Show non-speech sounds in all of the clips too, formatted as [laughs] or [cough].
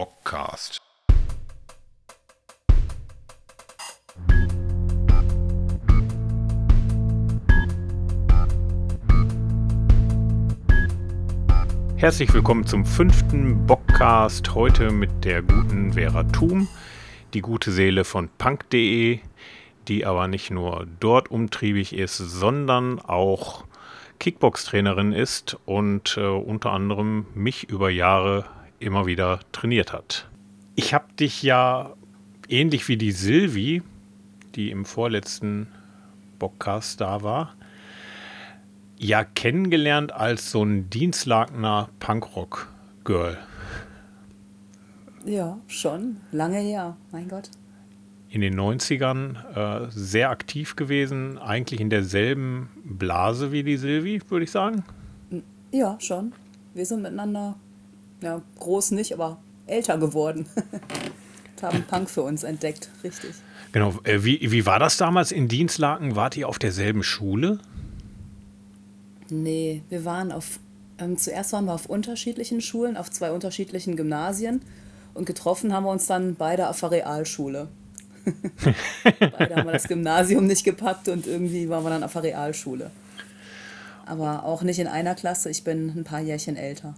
Bockcast. Herzlich willkommen zum fünften Bockcast. Heute mit der guten Vera Thum, die gute Seele von punk.de, die aber nicht nur dort umtriebig ist, sondern auch Kickbox-Trainerin ist und äh, unter anderem mich über Jahre immer wieder trainiert hat. Ich habe dich ja ähnlich wie die Silvi, die im vorletzten Bockcast da war, ja kennengelernt als so ein Dienstlagener Punkrock-Girl. Ja, schon. Lange her, mein Gott. In den 90ern äh, sehr aktiv gewesen, eigentlich in derselben Blase wie die Silvi, würde ich sagen. Ja, schon. Wir sind miteinander, ja, groß nicht, aber älter geworden. [laughs] Haben Punk für uns entdeckt, richtig. Genau. Äh, wie, wie war das damals in Dienstlaken? Wart ihr auf derselben Schule? Nee, wir waren auf, ähm, zuerst waren wir auf unterschiedlichen Schulen, auf zwei unterschiedlichen Gymnasien und getroffen haben wir uns dann beide auf der Realschule. [laughs] beide haben wir das Gymnasium nicht gepackt und irgendwie waren wir dann auf der Realschule. Aber auch nicht in einer Klasse, ich bin ein paar Jährchen älter.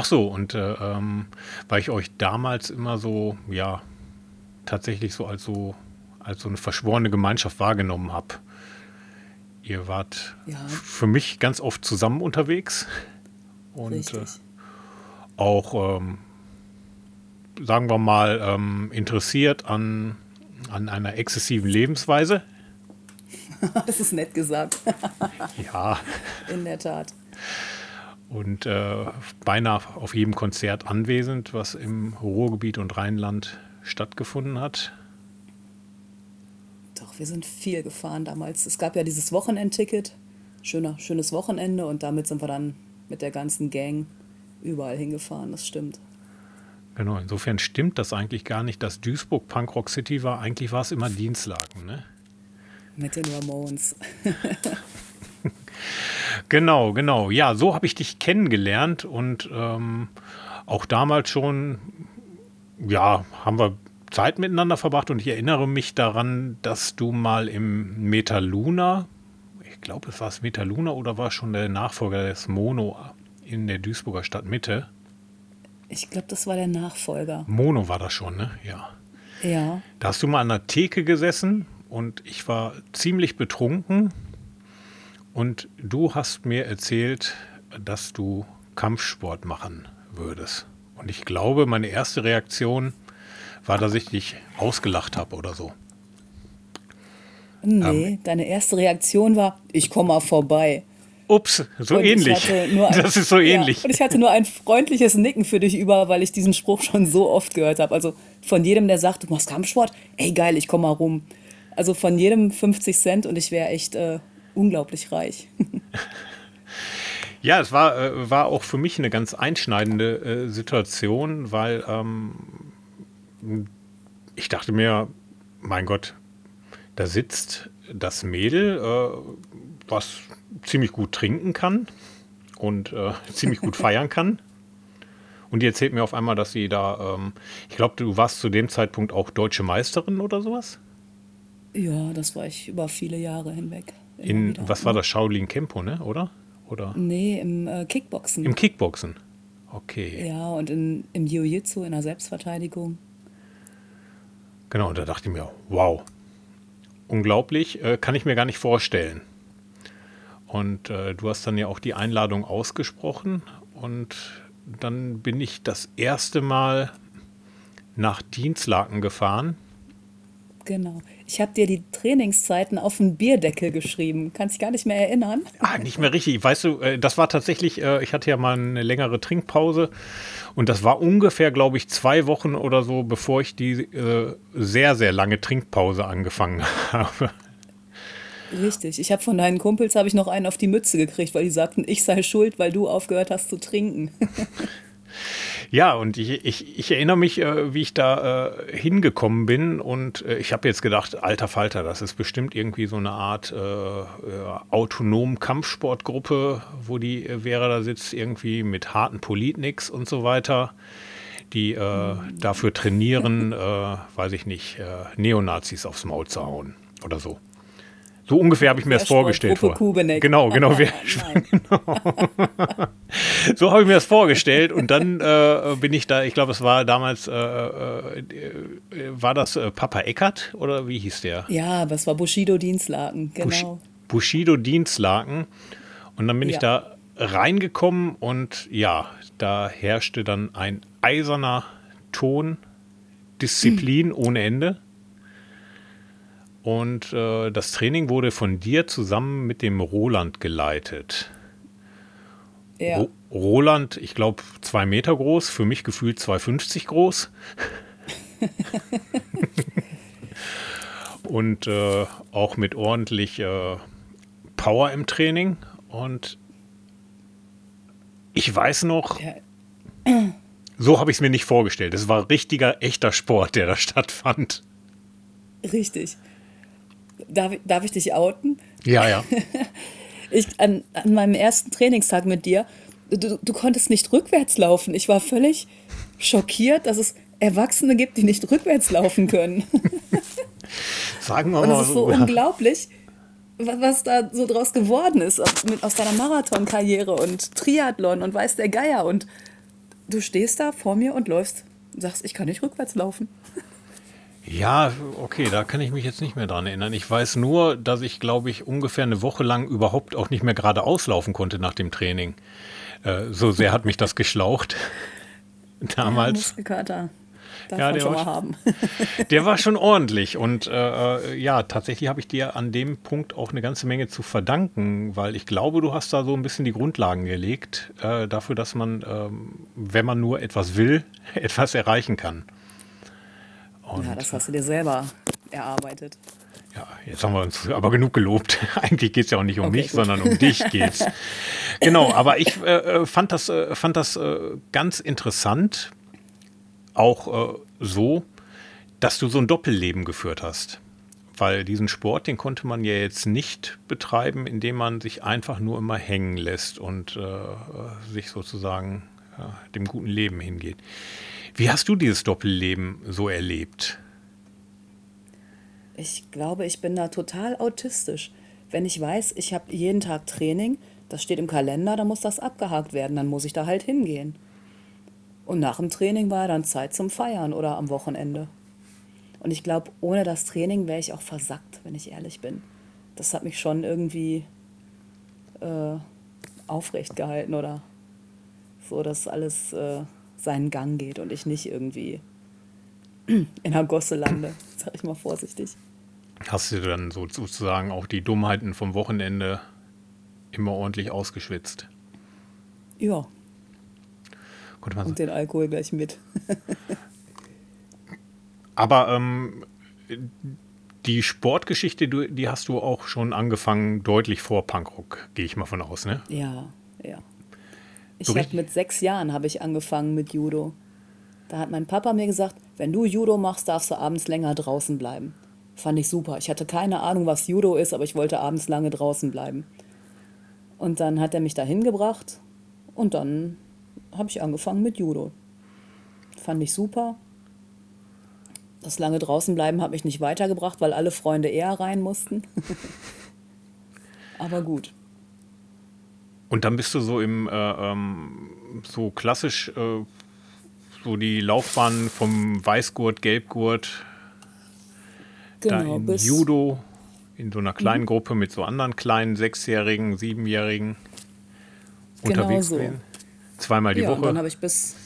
Ach so, und äh, ähm, weil ich euch damals immer so, ja, tatsächlich so als so, als so eine verschworene Gemeinschaft wahrgenommen habe. Ihr wart Ja. für mich ganz oft zusammen unterwegs und äh, auch, ähm, sagen wir mal, ähm, interessiert an, an einer exzessiven Lebensweise. [laughs] Das ist nett gesagt, Ja, in der Tat. Und äh, beinahe auf jedem Konzert anwesend, was im Ruhrgebiet und Rheinland stattgefunden hat. Doch, wir sind viel gefahren damals. Es gab ja dieses Wochenendticket. Schöner, schönes Wochenende und damit sind wir dann mit der ganzen Gang überall hingefahren, das stimmt. Genau, insofern stimmt das eigentlich gar nicht, dass Duisburg Punkrock City war. Eigentlich war es immer Dienstlaken, ne? Mit den Ramones. [laughs] Genau, genau. Ja, so habe ich dich kennengelernt und ähm, auch damals schon, ja, haben wir Zeit miteinander verbracht und ich erinnere mich daran, dass du mal im Metaluna, ich glaube, es war es Metaluna oder war schon der Nachfolger des Mono in der Duisburger Stadtmitte? Ich glaube, das war der Nachfolger. Mono war das schon, ne? Ja. Ja. Da hast du mal an der Theke gesessen und ich war ziemlich betrunken und du hast mir erzählt, dass du Kampfsport machen würdest. Und ich glaube, meine erste Reaktion war, dass ich dich ausgelacht habe oder so. Nee, deine erste Reaktion war, ich komme mal vorbei. Ups, so Und ich ähnlich. ein- [laughs] Das ist so ähnlich. Ja, und ich hatte nur ein freundliches Nicken für dich über, weil ich diesen Spruch schon so oft gehört habe. Also von jedem, der sagt, du machst Kampfsport, ey geil, ich komme mal rum. Also von jedem 50 Cent und ich wäre echt äh, unglaublich reich. [laughs] Ja, es war, äh, war auch für mich eine ganz einschneidende äh, Situation, weil ähm, ich dachte mir, mein Gott, da sitzt das Mädel, äh, was ziemlich gut trinken kann und äh, [laughs] ziemlich gut feiern kann. Und die erzählt mir auf einmal, dass sie da, ähm, ich glaube, du warst zu dem Zeitpunkt auch deutsche Meisterin oder sowas? Ja, das war ich über viele Jahre hinweg. In, wieder. was war das, Shaolin Kempo, ne? Oder? Oder Nee, im äh, Kickboxen. im Kickboxen? Okay. ja, und in, im Jiu-Jitsu, in der Selbstverteidigung. Genau, und da dachte ich mir, wow, unglaublich, äh, kann ich mir gar nicht vorstellen. Und äh, du hast dann ja auch die Einladung ausgesprochen und dann bin ich das erste Mal nach Dienstlaken gefahren. Genau. Ich habe dir die Trainingszeiten auf den Bierdeckel geschrieben. Kannst dich gar nicht mehr erinnern. Ah, nicht mehr richtig. Weißt du, äh, das war tatsächlich, äh, ich hatte ja mal eine längere Trinkpause und das war ungefähr, glaube ich, zwei Wochen oder so, bevor ich die äh, sehr, sehr lange Trinkpause angefangen [laughs] habe. Richtig. Ich habe von deinen Kumpels habe ich noch einen auf die Mütze gekriegt, weil die sagten, ich sei schuld, weil du aufgehört hast zu trinken. [laughs] Ja, und ich, ich, ich erinnere mich, äh, wie ich da äh, hingekommen bin und äh, ich habe jetzt gedacht, alter Falter, das ist bestimmt irgendwie so eine Art äh, äh, autonom Kampfsportgruppe, wo die äh, Vera da sitzt, irgendwie mit harten Politniks und so weiter. die dafür trainieren, weiß ich nicht, Neonazis aufs Maul zu hauen oder so. So ungefähr habe ich mir das vorgestellt. Vor. Kubeneck. Genau, genau, [laughs] wer, genau. [laughs] so habe ich mir das vorgestellt und dann äh, bin ich da, ich glaube, es war damals, äh, äh, war das äh, Papa Eckert oder wie hieß der? Ja, das war Bushido Dienstlaken, genau. Bushido Dienstlaken und dann bin ja. ich da reingekommen und ja, da herrschte dann ein eiserner Ton, Disziplin [clears throat] ohne Ende. Und äh, das Training wurde von dir zusammen mit dem Roland geleitet. Ja. Ro Roland, ich glaube, zwei Meter groß, für mich gefühlt 2,50 groß. [laughs] und äh, auch mit ordentlich äh, Power im Training. Und ich weiß noch, ja. so habe ich es mir nicht vorgestellt. Es war richtiger, echter Sport, der da stattfand. Richtig. Darf, darf ich dich outen? Ja, ja. [laughs] ich, an, an meinem ersten Trainingstag mit dir, du, du konntest nicht rückwärts laufen. Ich war völlig schockiert, dass es Erwachsene gibt, die nicht rückwärts laufen können. [laughs] Sagen wir mal. Und es ist so ja. unglaublich, was da so draus geworden ist aus deiner Marathonkarriere und Triathlon und weiß der Geier. Und du stehst da vor mir und läufst und sagst, ich kann nicht rückwärts laufen. Ja, okay, da kann ich mich jetzt nicht mehr dran erinnern. Ich weiß nur, dass ich, glaube ich, ungefähr eine Woche lang überhaupt auch nicht mehr geradeaus laufen konnte nach dem Training. Äh, so sehr hat mich das geschlaucht. [laughs] Damals. Ja, Muskelkater. Darf ja, der, war, haben. [laughs] der war schon [laughs] ordentlich. Und äh, äh, ja, tatsächlich habe ich dir an dem Punkt auch eine ganze Menge zu verdanken, weil ich glaube, du hast da so ein bisschen die Grundlagen gelegt äh, dafür, dass man, ähm, wenn man nur etwas will, etwas erreichen kann. Und ja, das hast du dir selber erarbeitet. Ja, jetzt haben wir uns aber genug gelobt. [laughs] Eigentlich geht es ja auch nicht um okay, mich, gut. sondern um dich geht's. [laughs] genau, aber ich äh, äh, fand das, äh, fand das äh, ganz interessant, auch äh, so, dass du so ein Doppelleben geführt hast. Weil diesen Sport, den konnte man ja jetzt nicht betreiben, indem man sich einfach nur immer hängen lässt und äh, sich sozusagen dem guten Leben hingeht. Wie hast du dieses Doppelleben so erlebt? Ich glaube, ich bin da total autistisch. Wenn ich weiß, ich habe jeden Tag Training, das steht im Kalender, dann muss das abgehakt werden, dann muss ich da halt hingehen. Und nach dem Training war dann Zeit zum Feiern oder am Wochenende. Und ich glaube, ohne das Training wäre ich auch versackt, wenn ich ehrlich bin. Das hat mich schon irgendwie äh, aufrecht gehalten oder so, dass alles äh, seinen Gang geht und ich nicht irgendwie [clears throat] in der Gosse lande, sag ich mal vorsichtig. Hast du dann so sozusagen auch die Dummheiten vom Wochenende immer ordentlich ausgeschwitzt? Ja. Und den Alkohol gleich mit. [laughs] Aber ähm, die Sportgeschichte, die hast du auch schon angefangen, deutlich vor Punkrock, gehe ich mal von aus, ne? Ja, ja. Ich habe mit sechs Jahren habe ich angefangen mit Judo. Da hat mein Papa mir gesagt, wenn du Judo machst, darfst du abends länger draußen bleiben. Fand ich super. Ich hatte keine Ahnung, was Judo ist, aber ich wollte abends lange draußen bleiben. Und dann hat er mich da hingebracht und dann habe ich angefangen mit Judo. Fand ich super. Das lange draußen bleiben hat mich nicht weitergebracht, weil alle Freunde eher rein mussten. [laughs] aber gut. Und dann bist du so im, äh, ähm, so klassisch, äh, so die Laufbahn vom Weißgurt, Gelbgurt, genau, da in Judo, in so einer kleinen mhm. Gruppe mit so anderen kleinen Sechsjährigen, Siebenjährigen genau unterwegs so. gewesen. Zweimal die ja, Woche. Und dann habe ich bis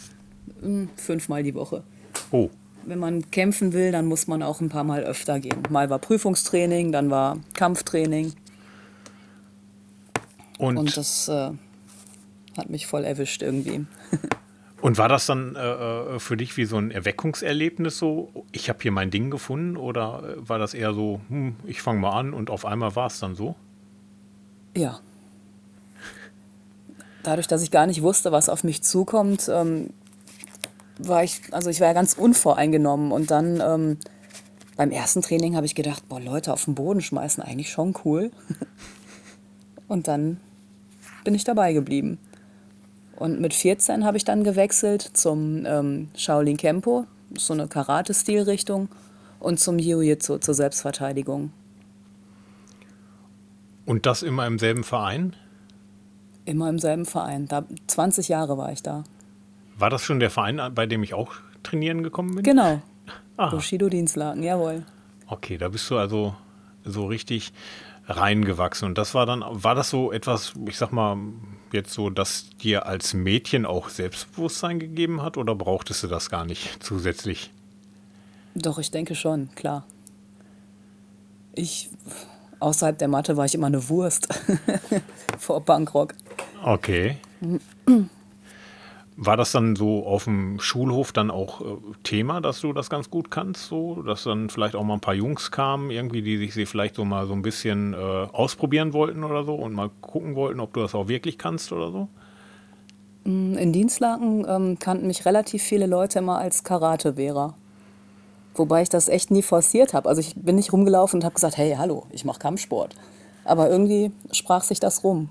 mh, hm, fünfmal die Woche. Oh. Wenn man kämpfen will, dann muss man auch ein paar Mal öfter gehen. Mal war Prüfungstraining, dann war Kampftraining. Und, und das äh, hat mich voll erwischt irgendwie. [laughs] und war das dann äh, äh, für dich wie so ein Erweckungserlebnis so, ich habe hier mein Ding gefunden oder äh, war das eher so, hm, ich fange mal an und auf einmal war es dann so? Ja. Dadurch, dass ich gar nicht wusste, was auf mich zukommt, ähm, war ich, also ich war ja ganz unvoreingenommen und dann ähm, beim ersten Training habe ich gedacht, boah, Leute auf den Boden schmeißen, eigentlich schon cool. [laughs] Und dann bin ich dabei geblieben. Und mit 14 habe ich dann gewechselt zum ähm, Shaolin Kempo, so eine Karate-Stilrichtung, und zum Jiu-Jitsu zur Selbstverteidigung. Und das immer im selben Verein? Immer im selben Verein. Da, 20 Jahre war ich da. War das schon der Verein, bei dem ich auch trainieren gekommen bin? Genau. Aha. Bushido Dienstlaken, jawohl. Okay, da bist du also so richtig reingewachsen. Und das war dann, war das so etwas, ich sag mal, jetzt so, dass dir als Mädchen auch Selbstbewusstsein gegeben hat oder brauchtest du das gar nicht zusätzlich? Doch, ich denke schon, klar. Ich, außerhalb der Mathe war ich immer eine Wurst [laughs] vor Punkrock. Okay. [clears throat] War das dann so auf dem Schulhof dann auch äh, Thema, dass du das ganz gut kannst, so, dass dann vielleicht auch mal ein paar Jungs kamen, irgendwie, die sich sie vielleicht so mal so ein bisschen äh, ausprobieren wollten oder so und mal gucken wollten, ob du das auch wirklich kannst oder so? Mm, in Dienstlaken ähm, kannten mich relativ viele Leute immer als Karate-Wehrer. Wobei ich das echt nie forciert habe. Also ich bin nicht rumgelaufen und habe gesagt, hey, hallo, ich mache Kampfsport. Aber irgendwie sprach sich das rum.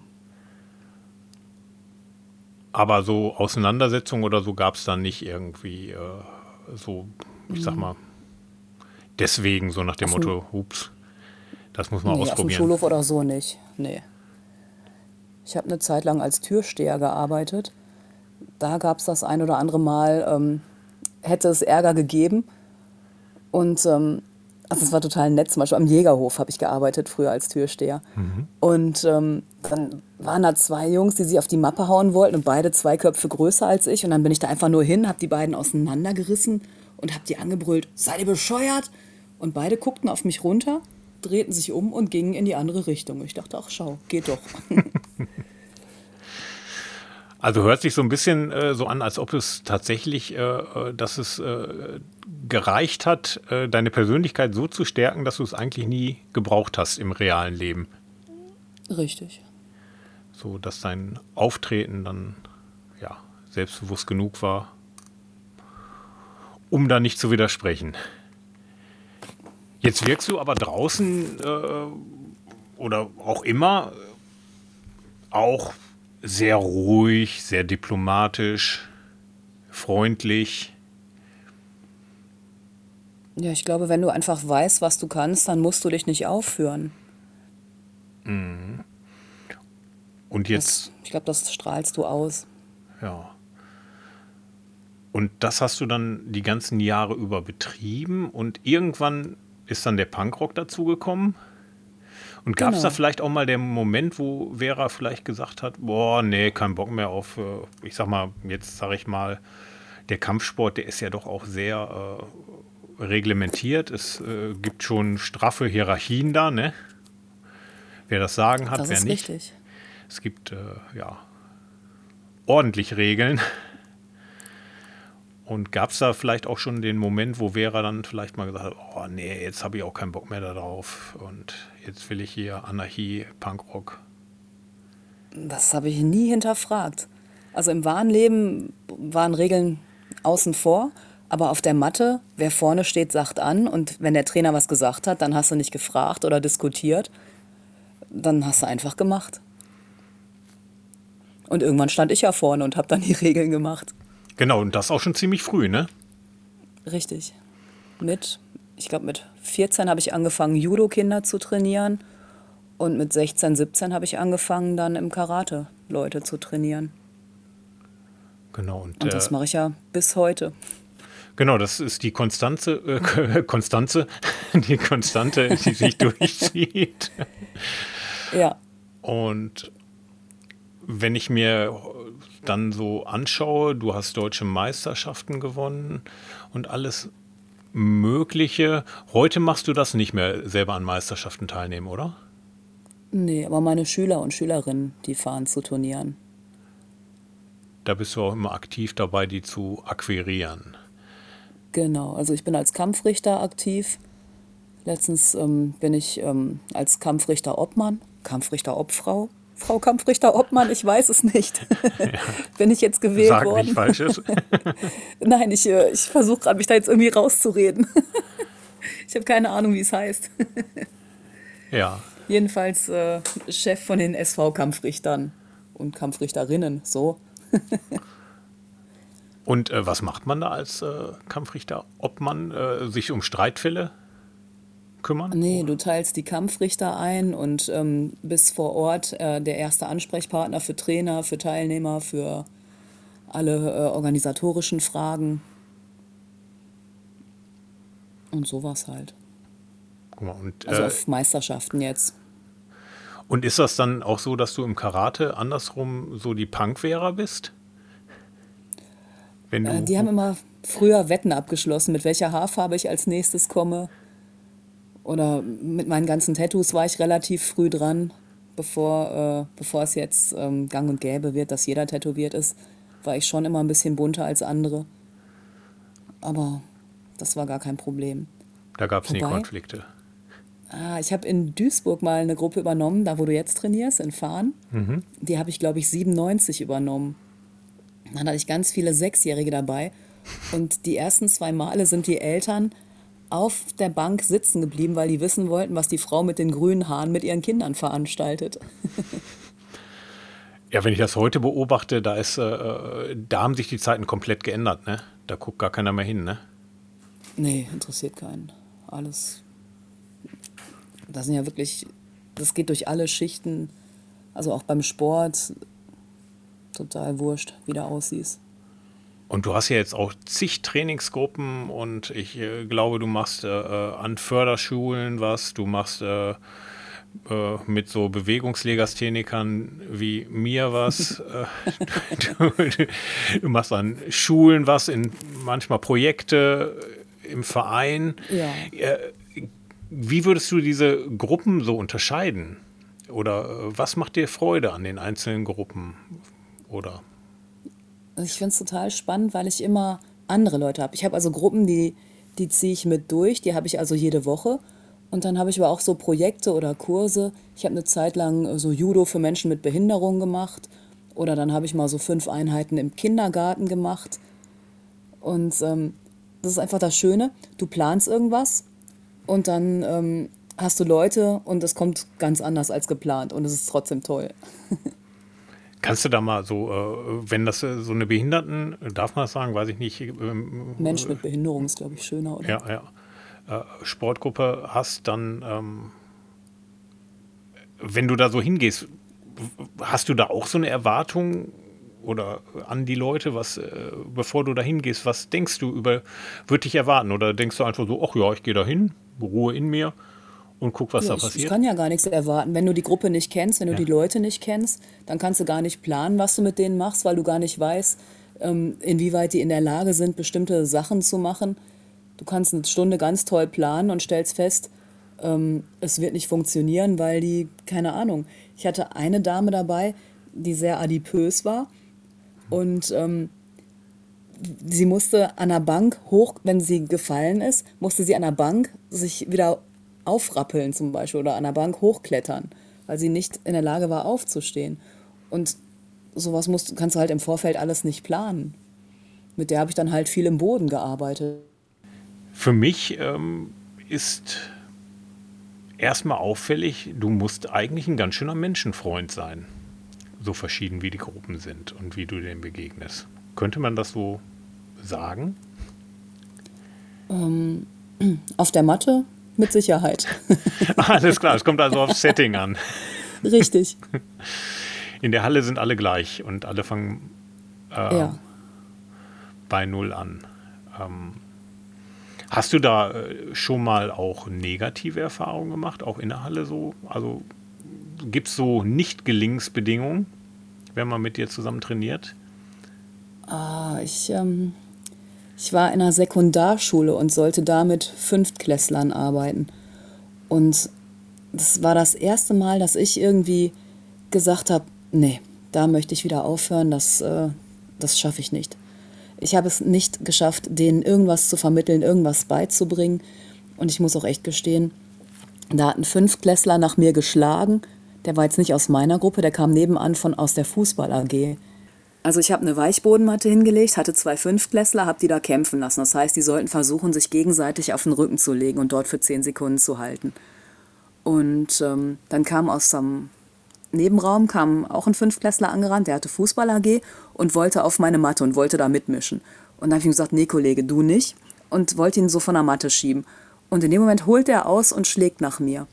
Aber so Auseinandersetzungen oder so gab es dann nicht irgendwie äh, so, ich sag mhm. mal, deswegen so nach dem auf Motto, hups, das muss man nee, ausprobieren. Auf dem Schulhof oder so nicht, nee. Ich habe eine Zeit lang als Türsteher gearbeitet. Da gab es das ein oder andere Mal, ähm, hätte es Ärger gegeben. Und ähm, also es war total nett. Zum Beispiel am Jägerhof habe ich gearbeitet, früher als Türsteher. Mhm. Und ähm, dann waren da zwei Jungs, die sich auf die Mappe hauen wollten und beide zwei Köpfe größer als ich. Und dann bin ich da einfach nur hin, habe die beiden auseinandergerissen und habe die angebrüllt, seid ihr bescheuert? Und beide guckten auf mich runter, drehten sich um und gingen in die andere Richtung. Ich dachte, ach schau, geht doch. [laughs] Also hört sich so ein bisschen äh, so an, als ob es tatsächlich, äh, äh dass es äh, gereicht hat, äh, deine Persönlichkeit so zu stärken, dass du es eigentlich nie gebraucht hast im realen Leben. Richtig. So, dass dein Auftreten dann ja selbstbewusst genug war, um da nicht zu widersprechen. Jetzt wirkst du aber draußen äh, oder auch immer auch sehr ruhig, sehr diplomatisch, freundlich. Ja, ich glaube, wenn du einfach weißt, was du kannst, dann musst du dich nicht aufführen. Mhm. Und jetzt. Das, ich glaube, das strahlst du aus. Ja. Und das hast du dann die ganzen Jahre über betrieben und irgendwann ist dann der Punkrock dazugekommen. Und gab es genau. da vielleicht auch mal den Moment, wo Vera vielleicht gesagt hat, boah, nee, kein Bock mehr auf, äh, ich sag mal, jetzt sage ich mal, der Kampfsport, der ist ja doch auch sehr äh, reglementiert. Es äh, gibt schon straffe Hierarchien da, ne? Wer das Sagen hat, das wer nicht. Richtig. Es gibt äh, ja ordentlich Regeln. Und gab es da vielleicht auch schon den Moment, wo Vera dann vielleicht mal gesagt hat, oh nee, jetzt habe ich auch keinen Bock mehr darauf und jetzt will ich hier Anarchie, Punkrock? Das habe ich nie hinterfragt. Also im wahren Leben waren Regeln außen vor, aber auf der Matte, wer vorne steht, sagt an und wenn der Trainer was gesagt hat, dann hast du nicht gefragt oder diskutiert, dann hast du einfach gemacht. Und irgendwann stand ich ja vorne und habe dann die [laughs] Regeln gemacht. Genau, und das auch schon ziemlich früh, ne? Richtig. Mit, ich glaube, mit 14 habe ich angefangen, Judo-Kinder zu trainieren. Und mit 16, 17 habe ich angefangen, dann im Karate Leute zu trainieren. Genau. Und, und das äh, mache ich ja bis heute. Genau, das ist die Konstanze, äh, [laughs] Konstanze, [laughs] die Konstante, die sich durchzieht. Ja. Und wenn ich mir dann so anschaue, du hast deutsche Meisterschaften gewonnen und alles Mögliche. Heute machst du das nicht mehr selber an Meisterschaften teilnehmen, oder? Nee, aber meine Schüler und Schülerinnen, die fahren zu Turnieren. Da bist du auch immer aktiv dabei, die zu akquirieren. Genau, also ich bin als Kampfrichter aktiv. Letztens ähm, bin ich ähm, als Kampfrichter Obmann, Kampfrichter Obfrau Frau Kampfrichter Obmann, ich weiß es nicht. Ja. [laughs] [laughs] Bin ich jetzt gewählt Sag worden? Nicht Falsches. [laughs] Nein, ich, äh, ich versuche gerade, mich da jetzt irgendwie rauszureden. ich habe keine Ahnung, wie es heißt. ja. Jedenfalls äh, Chef von den SV-Kampfrichtern und Kampfrichterinnen, so. Und äh, was macht man da als äh, Kampfrichter? Ob man äh, sich um Streitfälle kümmern? Nee, du teilst die Kampfrichter ein und ähm, bist vor Ort äh, der erste Ansprechpartner für Trainer, für Teilnehmer, für alle äh, organisatorischen Fragen. Und sowas halt. Und, Also äh, auf Meisterschaften jetzt. und ist das dann auch so, dass du im Karate andersrum so die Punkwehrer bist? Wenn du, Äh, die haben immer früher Wetten abgeschlossen, mit welcher Haarfarbe ich als nächstes komme. Oder mit meinen ganzen Tattoos war ich relativ früh dran, bevor, äh, bevor es jetzt ähm, gang und gäbe wird, dass jeder tätowiert ist, war ich schon immer ein bisschen bunter als andere. Aber das war gar kein Problem. da gab es nie Konflikte. Ah, ich habe in Duisburg mal eine Gruppe übernommen, da wo du jetzt trainierst, in Fahn. Die habe ich, glaube ich, 97 übernommen. Dann hatte ich ganz viele Sechsjährige dabei. Und die ersten zwei Male sind die Eltern auf der Bank sitzen geblieben, weil die wissen wollten, was die Frau mit den grünen Haaren mit ihren Kindern veranstaltet. Ja, wenn ich das heute beobachte, da ist, äh, äh, da haben sich die Zeiten komplett geändert, ne? Da guckt gar keiner mehr hin, ne? Nee, interessiert keinen. Alles. Das sind ja wirklich, das geht durch alle Schichten. Also auch beim Sport. Total wurscht, wie du aussiehst. Und du hast ja jetzt auch zig Trainingsgruppen und ich äh, glaube, du machst äh, äh, an Förderschulen was, du machst äh, äh, mit so Bewegungslegasthenikern wie mir was, [laughs] äh, du, du, du machst an Schulen was, in manchmal Projekte im Verein. Ja. Wie würdest du diese Gruppen so unterscheiden? Oder was macht dir Freude an den einzelnen Gruppen? Oder ich finde es total spannend, weil ich immer andere Leute habe. Ich habe also Gruppen, die, die ziehe ich mit durch, die habe ich also jede Woche. Und dann habe ich aber auch so Projekte oder Kurse. Ich habe eine Zeit lang so Judo für Menschen mit Behinderung gemacht. Oder dann habe ich mal so fünf Einheiten im Kindergarten gemacht. Und ähm, das ist einfach das Schöne. Du planst irgendwas und dann ähm, hast du Leute und es kommt ganz anders als geplant. Und es ist trotzdem toll. [laughs] Kannst du da mal so, äh, wenn das äh, so eine Behinderten, darf man das sagen, weiß ich nicht, ähm, Mensch mit Behinderung ist, glaube ich, schöner, oder? ja, ja, äh, Sportgruppe hast, dann, ähm, wenn du da so hingehst, hast du da auch so eine Erwartung oder an die Leute, was, äh, bevor du da hingehst, was denkst du über, wird dich erwarten? Oder denkst du einfach so, ach ja, ich gehe da hin, Ruhe in mir und guck, was Ja, da ich, ich passiert? kann ja gar nichts erwarten. Wenn du die Gruppe nicht kennst, wenn du Ja. die Leute nicht kennst, dann kannst du gar nicht planen, was du mit denen machst, weil du gar nicht weißt, ähm, inwieweit die in der Lage sind, bestimmte Sachen zu machen. Du kannst eine Stunde ganz toll planen und stellst fest, ähm, es wird nicht funktionieren, weil die, keine Ahnung. Ich hatte eine Dame dabei, die sehr adipös war und ähm, sie musste an der Bank hoch, wenn sie gefallen ist, musste sie an der Bank sich wieder aufrappeln zum Beispiel oder an der Bank hochklettern, weil sie nicht in der Lage war aufzustehen. Und sowas musst, kannst du halt im Vorfeld alles nicht planen. Mit der habe ich dann halt viel im Boden gearbeitet. Für mich ähm, ist erstmal auffällig, du musst eigentlich ein ganz schöner Menschenfreund sein. So verschieden wie die Gruppen sind und wie du denen begegnest. Könnte man das so sagen? [clears throat] Auf der Matte mit Sicherheit. [laughs] Alles klar, es kommt also aufs Setting an. Richtig. In der Halle sind alle gleich und alle fangen ja. bei Null an. Ähm, hast du da äh, schon mal auch negative Erfahrungen gemacht, auch in der Halle so? Also gibt es so Nicht-Gelingensbedingungen, wenn man mit dir zusammen trainiert? Ah, ich, ähm, ich war in einer Sekundarschule und sollte da mit Fünftklässlern arbeiten. Und das war das erste Mal, dass ich irgendwie gesagt habe, nee, da möchte ich wieder aufhören, das, äh, das schaffe ich nicht. Ich habe es nicht geschafft, denen irgendwas zu vermitteln, irgendwas beizubringen. Und ich muss auch echt gestehen, da hat ein Fünftklässler nach mir geschlagen. Der war jetzt nicht aus meiner Gruppe, der kam nebenan von aus der Fußball AG. Also ich habe eine Weichbodenmatte hingelegt, hatte zwei Fünftklässler, habe die da kämpfen lassen. Das heißt, die sollten versuchen, sich gegenseitig auf den Rücken zu legen und dort für zehn Sekunden zu halten. Und ähm, dann kam aus, dem, Nebenraum kam auch ein Fünfklässler angerannt, der hatte Fußball AG und wollte auf meine Matte und wollte da mitmischen. Und dann habe ich ihm gesagt, nee, Kollege, du nicht. Und wollte ihn so von der Matte schieben. Und in dem Moment holt er aus und schlägt nach mir.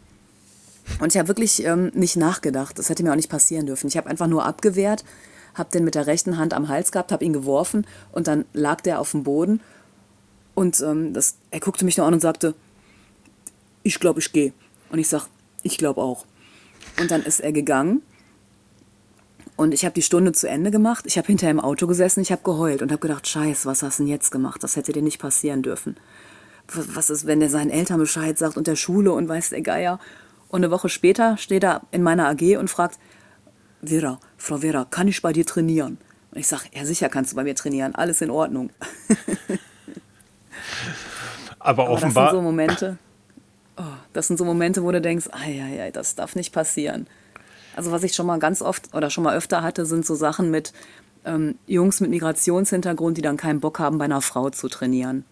Und ich habe wirklich ähm, nicht nachgedacht. Das hätte mir auch nicht passieren dürfen. Ich habe einfach nur abgewehrt, habe den mit der rechten Hand am Hals gehabt, habe ihn geworfen und dann lag der auf dem Boden. Und ähm, das, er guckte mich nur an und sagte, ich glaube, ich gehe. Und ich sage, ich glaube auch. Und dann ist er gegangen. Und ich habe die Stunde zu Ende gemacht. Ich habe hinterher im Auto gesessen, ich habe geheult und habe gedacht, scheiß, was hast du denn jetzt gemacht? Das hätte dir nicht passieren dürfen. Was ist, wenn der seinen Eltern Bescheid sagt und der Schule und weiß der Geier? Und eine Woche später steht er in meiner AG und fragt, Vera, Frau Vera, kann ich bei dir trainieren? Und ich sage, ja sicher kannst du bei mir trainieren, alles in Ordnung. [laughs] Aber, Aber offenbar. Das sind so Momente. Oh, das sind so Momente, wo du denkst, ei, das darf nicht passieren. Also was ich schon mal ganz oft oder schon mal öfter hatte, sind so Sachen mit ähm, Jungs mit Migrationshintergrund, die dann keinen Bock haben, bei einer Frau zu trainieren.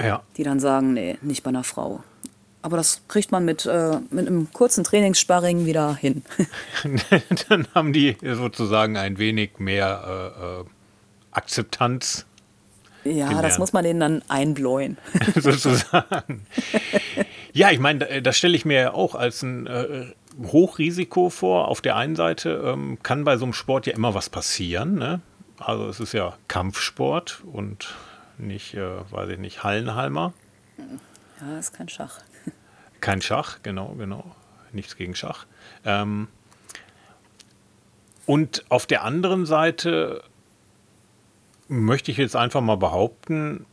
Ja. Die dann sagen, nee, nicht bei einer Frau. Aber das kriegt man mit, äh, mit einem kurzen Trainingssparring wieder hin. [laughs] dann haben die sozusagen ein wenig mehr äh, äh Akzeptanz. Ja, gelernt. das muss man denen dann einbläuen. [laughs] sozusagen. ja, ich meine, das stelle ich mir auch als ein äh, Hochrisiko vor. Auf der einen Seite ähm, kann bei so einem Sport ja immer was passieren. Ne? Also es ist ja Kampfsport und nicht, äh, weiß ich nicht, Hallenhalmer. Ja, ist kein Schach. Kein Schach, genau, genau. Nichts gegen Schach. Ähm, und auf der anderen Seite möchte ich jetzt einfach mal behaupten,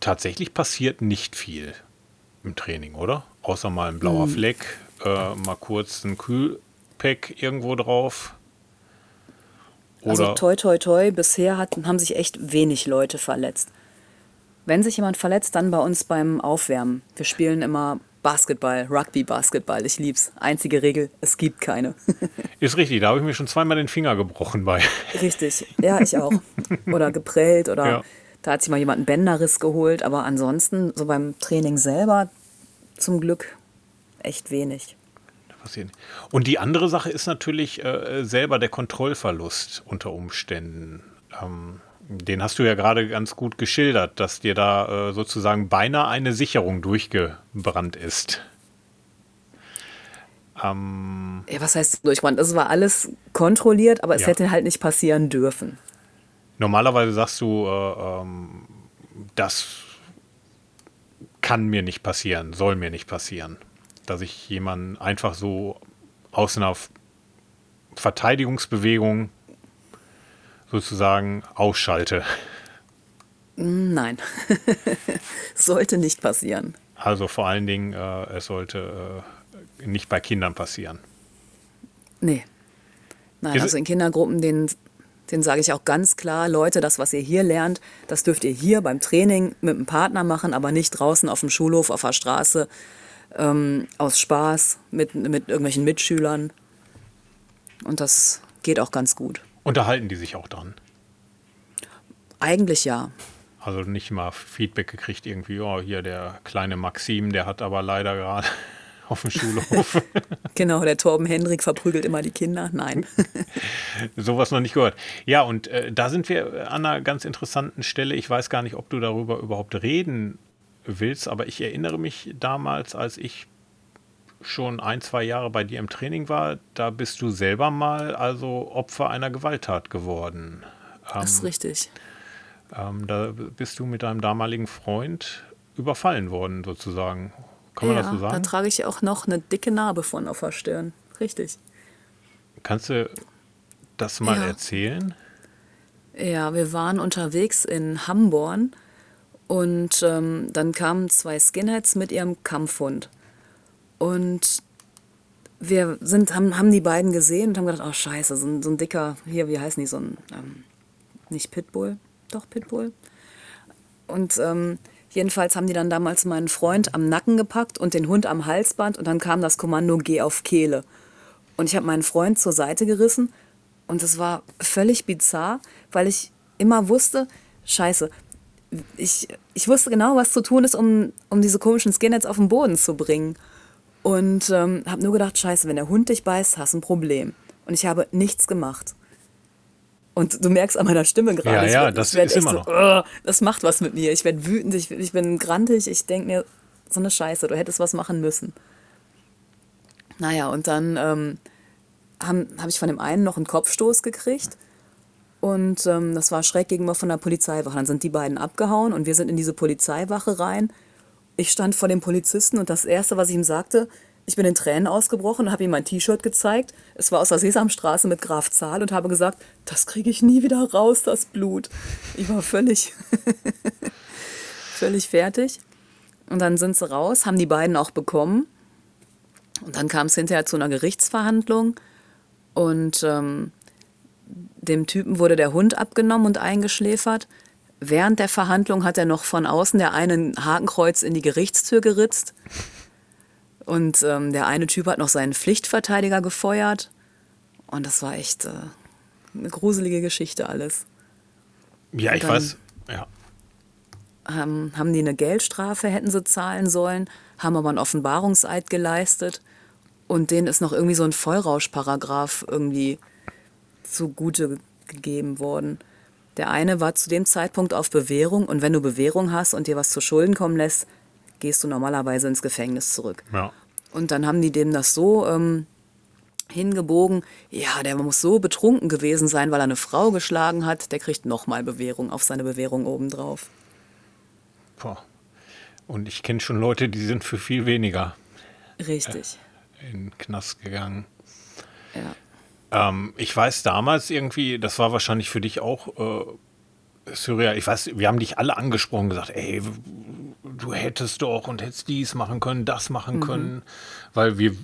tatsächlich passiert nicht viel im Training, oder? Außer mal ein blauer hm. Fleck, äh, mal kurz ein Kühlpack irgendwo drauf. Also oder also toi toi toi, bisher hat, haben sich echt wenig Leute verletzt. Wenn sich jemand verletzt, dann bei uns beim Aufwärmen. Wir spielen immer Basketball, Rugby, Basketball. Ich lieb's. Einzige Regel, es gibt keine. [laughs] Ist richtig, da habe ich mir schon zweimal den Finger gebrochen bei. Richtig, ja, ich auch. Oder geprellt oder ja. da hat sich mal jemand einen Bänderriss geholt. Aber ansonsten, so beim Training selber, zum Glück echt wenig. Und die andere Sache ist natürlich äh, selber der Kontrollverlust unter Umständen. Ähm, den hast du ja gerade ganz gut geschildert, dass dir da äh, sozusagen beinahe eine Sicherung durchgebrannt ist. Ähm, ja, was heißt durchgebrannt? Es war alles kontrolliert, aber es ja. hätte halt nicht passieren dürfen. Normalerweise sagst du, äh, ähm, das kann mir nicht passieren, soll mir nicht passieren. Dass ich jemanden einfach so aus einer Verteidigungsbewegung sozusagen ausschalte. Nein, [laughs] sollte nicht passieren. Also vor allen Dingen, äh, es sollte äh, nicht bei Kindern passieren. Nee. Nein, Ist also in Kindergruppen, denen, denen sage ich auch ganz klar, Leute, das, was ihr hier lernt, das dürft ihr hier beim Training mit einem Partner machen, aber nicht draußen auf dem Schulhof, auf der Straße, ähm, aus Spaß, mit, mit irgendwelchen Mitschülern. Und das geht auch ganz gut. Unterhalten die sich auch dran? Eigentlich ja. Also nicht mal Feedback gekriegt, irgendwie, oh, hier der kleine Maxim, der hat aber leider gerade [laughs] auf dem Schulhof. [laughs] genau, der Torben Hendrik verprügelt immer die Kinder. Nein. [laughs] Sowas noch nicht gehört. Ja, und äh, da sind wir an einer ganz interessanten Stelle. Ich weiß gar nicht, ob du darüber überhaupt reden willst, aber ich erinnere mich damals, als ich schon ein, zwei Jahre bei dir im Training war, da bist du selber mal also Opfer einer Gewalttat geworden. Das ist ähm, richtig. Ähm, da bist du mit deinem damaligen Freund überfallen worden, sozusagen. Kann man ja, das so sagen? Da trage ich auch noch eine dicke Narbe von auf der Stirn. Richtig. Kannst du das mal ja. erzählen? Ja, wir waren unterwegs in Hamborn und ähm, dann kamen zwei Skinheads mit ihrem Kampfhund. Und wir sind, haben, haben die beiden gesehen und haben gedacht, oh scheiße, so ein, so ein dicker, hier, wie heißen die, so ein, ähm, nicht Pitbull, doch Pitbull. Und ähm, jedenfalls haben die dann damals meinen Freund am Nacken gepackt und den Hund am Halsband und dann kam das Kommando, geh auf Kehle. Und ich habe meinen Freund zur Seite gerissen und es war völlig bizarr, weil ich immer wusste, scheiße, ich, ich wusste genau, was zu tun ist, um, um diese komischen Skinheads auf den Boden zu bringen. Und ähm, habe nur gedacht, scheiße, wenn der Hund dich beißt, hast du ein Problem. Und ich habe nichts gemacht. Und du merkst an meiner Stimme gerade. Ja, ich ja, werd- das ich werd ist immer so, "Ugh", das macht was mit mir. Ich werde wütend, ich, ich bin grantig, ich denke mir, so eine Scheiße, du hättest was machen müssen. Naja, und dann ähm, habe hab ich von dem einen noch einen Kopfstoß gekriegt. Und ähm, das war schräg gegenüber von der Polizeiwache. Dann sind die beiden abgehauen und wir sind in diese Polizeiwache rein. Ich stand vor dem Polizisten und das Erste, was ich ihm sagte, ich bin in Tränen ausgebrochen und habe ihm mein T-Shirt gezeigt. Es war aus der Sesamstraße mit Graf Zahl und habe gesagt, das kriege ich nie wieder raus, das Blut. Ich war völlig, [laughs] völlig fertig. Und dann sind sie raus, haben die beiden auch bekommen. Und dann kam es hinterher zu einer Gerichtsverhandlung. Und ähm, dem Typen wurde der Hund abgenommen und eingeschläfert. Während der Verhandlung hat er noch von außen der eine ein Hakenkreuz in die Gerichtstür geritzt. Und ähm, der eine Typ hat noch seinen Pflichtverteidiger gefeuert. Und das war echt äh, eine gruselige Geschichte alles. Ja, ich dann- weiß. Ja. haben, haben die eine Geldstrafe, hätten sie zahlen sollen, haben aber einen Offenbarungseid geleistet und denen ist noch irgendwie so ein Vollrauschparagraf irgendwie zugute gegeben worden. Der eine war zu dem Zeitpunkt auf Bewährung und wenn du Bewährung hast und dir was zu Schulden kommen lässt, gehst du normalerweise ins Gefängnis zurück. ja. Und dann haben die dem das so ähm, hingebogen, ja, der muss so betrunken gewesen sein, weil er eine Frau geschlagen hat, der kriegt nochmal Bewährung auf seine Bewährung obendrauf. Boah. Und ich kenne schon Leute, die sind für viel weniger Richtig. in den Knast gegangen. Ja. Ähm, ich weiß damals irgendwie, das war wahrscheinlich für dich auch äh, surreal. Ich weiß, wir haben dich alle angesprochen, gesagt, ey, du hättest doch und hättest dies machen können, das machen können, weil wir,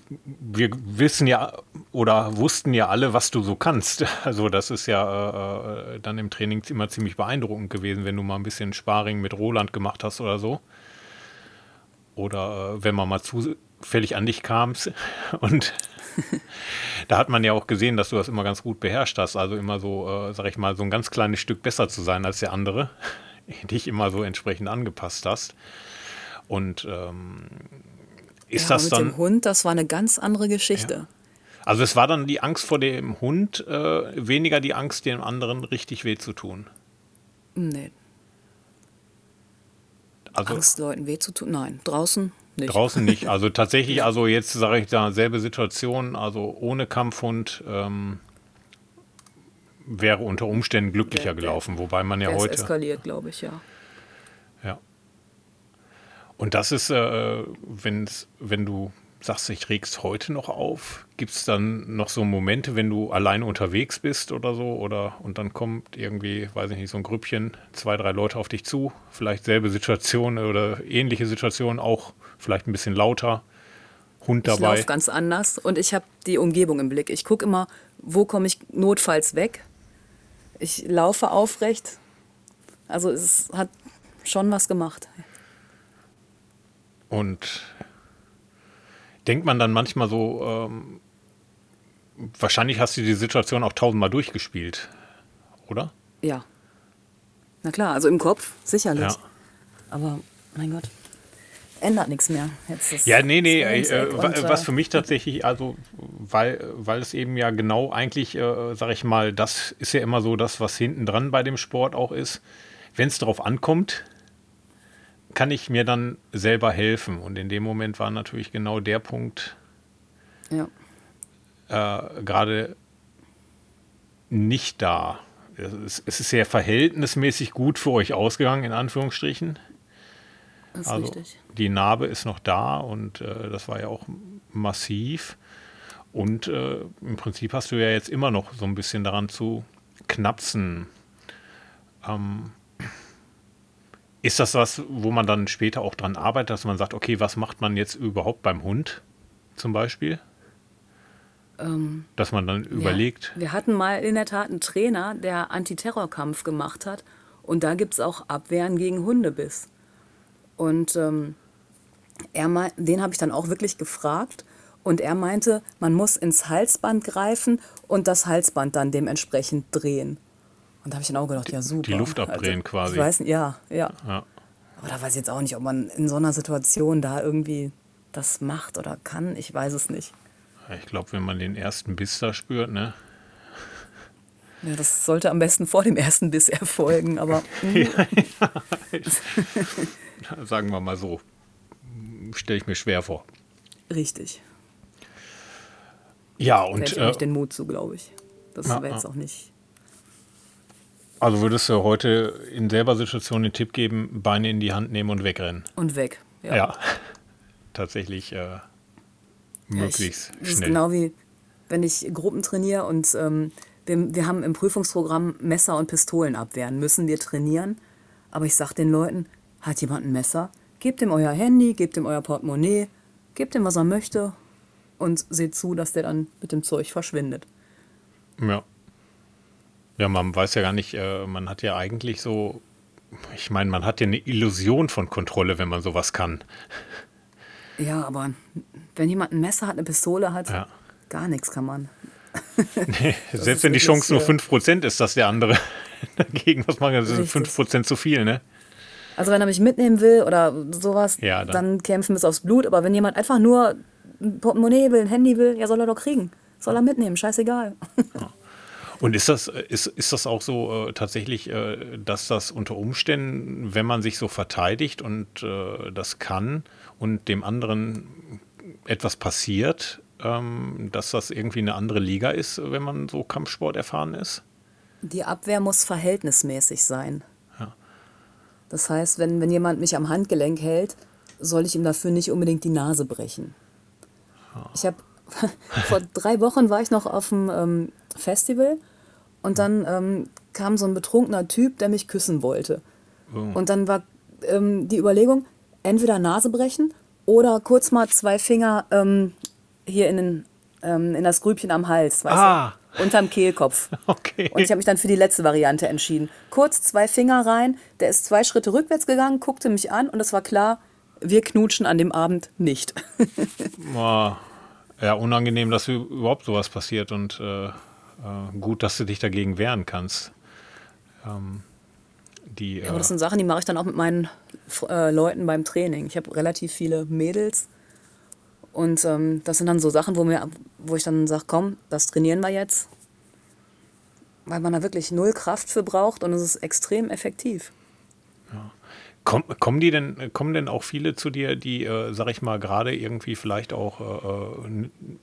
wir wissen ja oder wussten ja alle, was du so kannst. [laughs] Also das ist ja äh, äh, dann im Training immer ziemlich beeindruckend gewesen, wenn du mal ein bisschen Sparring mit Roland gemacht hast oder so. Oder äh, wenn man mal zufällig an dich kamst [laughs] und da hat man ja auch gesehen, dass du das immer ganz gut beherrscht hast. Also immer so, äh, sag ich mal, so ein ganz kleines Stück besser zu sein als der andere. [laughs] Dich immer so entsprechend angepasst hast. Und ähm, ist ja, das mit dann. dem Hund, das war eine ganz andere Geschichte. Also es war dann die Angst vor dem Hund, äh, weniger die Angst, dem anderen richtig weh zu tun. Nee, Also Angst, Leuten weh zu tun. Nein, draußen nicht. draußen nicht. Also tatsächlich, [laughs] also jetzt sage ich da selbe Situation, also ohne Kampfhund ähm, wäre unter Umständen glücklicher Der- der- gelaufen, wobei man ja heute. eskaliert, glaube ich, ja. Ja. Und das ist, äh, wenn's, wenn du sagst, ich reg's heute noch auf, gibt es dann noch so Momente, wenn du alleine unterwegs bist oder so, oder und dann kommt irgendwie, weiß ich nicht, so ein Grüppchen, zwei, drei Leute auf dich zu, vielleicht selbe Situation oder ähnliche Situation, auch vielleicht ein bisschen lauter, Hund Ich dabei. laufe ganz anders und ich habe die Umgebung im Blick. Ich gucke immer, wo komme ich notfalls weg. Ich laufe aufrecht. Also es hat schon was gemacht. Und denkt man dann manchmal so, ähm, wahrscheinlich hast du die Situation auch tausendmal durchgespielt, oder? Ja. Na klar, also im Kopf, sicherlich. Ja. Aber mein Gott, ändert nichts mehr. Ja, nee, nee, äh, und, was äh, für mich tatsächlich, also, weil, weil es eben ja genau eigentlich, äh, sag ich mal, das ist ja immer so das, was hinten dran bei dem Sport auch ist. Wenn es darauf ankommt, kann ich mir dann selber helfen. Und in dem Moment war natürlich genau der Punkt, Ja. äh, gerade nicht da. Es ist, es ist ja verhältnismäßig gut für euch ausgegangen, in Anführungsstrichen. Das ist Also richtig. die Narbe ist noch da und äh, das war ja auch massiv. Und äh, im Prinzip hast du ja jetzt immer noch so ein bisschen daran zu knapsen. Ähm, ist das was, wo man dann später auch dran arbeitet, dass man sagt, okay, was macht man jetzt überhaupt beim Hund zum Beispiel? dass man dann überlegt, Ja. Wir hatten mal in der Tat einen Trainer, der Antiterrorkampf gemacht hat. Und da gibt es auch Abwehren gegen Hundebiss. Und ähm, er mei- den habe ich dann auch wirklich gefragt. Und er meinte, man muss ins Halsband greifen und das Halsband dann dementsprechend drehen. Und da habe ich dann auch gedacht, ja super. Also, Luft abdrehen quasi. Ich weiß, nicht, ja, ja. ja, Aber da weiß ich jetzt auch nicht, ob man in so einer Situation da irgendwie das macht oder kann, ich weiß es nicht. Ich glaube, wenn man den ersten Biss da spürt, ne? Ja, das sollte am besten vor dem ersten Biss erfolgen, aber. [laughs] ja, ja. [laughs] Sagen wir mal so. Stelle ich mir schwer vor. Richtig. Ja, und. Ich äh, nicht den Mut zu, glaube ich. Das wäre jetzt auch nicht. Also würdest du heute in selber Situation den Tipp geben, Beine in die Hand nehmen und wegrennen? Und weg, ja. Ja, [laughs] tatsächlich äh, möglichst ja, ich, schnell. Das ist genau wie, wenn ich Gruppen trainiere und ähm, wir, wir haben im Prüfungsprogramm Messer und Pistolen abwehren, müssen wir trainieren. Aber ich sage den Leuten, hat jemand ein Messer? Gebt ihm euer Handy, gebt ihm euer Portemonnaie, gebt ihm, was er möchte und seht zu, dass der dann mit dem Zeug verschwindet. Ja. Ja, man weiß ja gar nicht, äh, man hat ja eigentlich so, ich meine, man hat ja eine Illusion von Kontrolle, wenn man sowas kann. Ja, aber wenn jemand ein Messer hat, eine Pistole hat, ja. gar nichts kann man. [laughs] Nee, [laughs] selbst wenn die Chance nur 5% ist, dass der andere [laughs] dagegen was machen kann, das sind 5% zu viel, ne? Also wenn er mich mitnehmen will oder sowas, ja, dann. dann kämpfen bis aufs Blut. Aber wenn jemand einfach nur ein Portemonnaie will, ein Handy will, ja, soll er doch kriegen. Soll er mitnehmen, scheißegal. Ja. Und ist das, ist, ist das auch so äh, tatsächlich, äh, dass das unter Umständen, wenn man sich so verteidigt und äh, das kann und dem anderen etwas passiert, ähm, dass das irgendwie eine andere Liga ist, wenn man so Kampfsport erfahren ist? Die Abwehr muss verhältnismäßig sein. Ja. Das heißt, wenn, wenn jemand mich am Handgelenk hält, soll ich ihm dafür nicht unbedingt die Nase brechen. Ja. Ich habe [laughs] vor drei Wochen war ich noch auf dem ähm, Festival und dann ähm, kam so ein betrunkener Typ, der mich küssen wollte. Oh. Und dann war ähm, die Überlegung, entweder Nase brechen oder kurz mal zwei Finger ähm, hier in, den, ähm, in das Grübchen am Hals, weißt ah. du? Unterm Kehlkopf. [laughs] Okay. Und ich habe mich dann für die letzte Variante entschieden. Kurz zwei Finger rein, der ist zwei Schritte rückwärts gegangen, guckte mich an und es war klar, wir knutschen an dem Abend nicht. [laughs] Boah. Ja, unangenehm, dass überhaupt sowas passiert und äh, äh, gut, dass du dich dagegen wehren kannst. Ähm, die, ja, aber das sind Sachen, die mache ich dann auch mit meinen äh, Leuten beim Training. Ich habe relativ viele Mädels und ähm, das sind dann so Sachen, wo, mir, wo ich dann sage, komm, das trainieren wir jetzt. Weil man da wirklich null Kraft für braucht und es ist extrem effektiv. Ja. Komm, kommen die denn, kommen denn auch viele zu dir, die, äh, sag ich mal, gerade irgendwie vielleicht auch äh, äh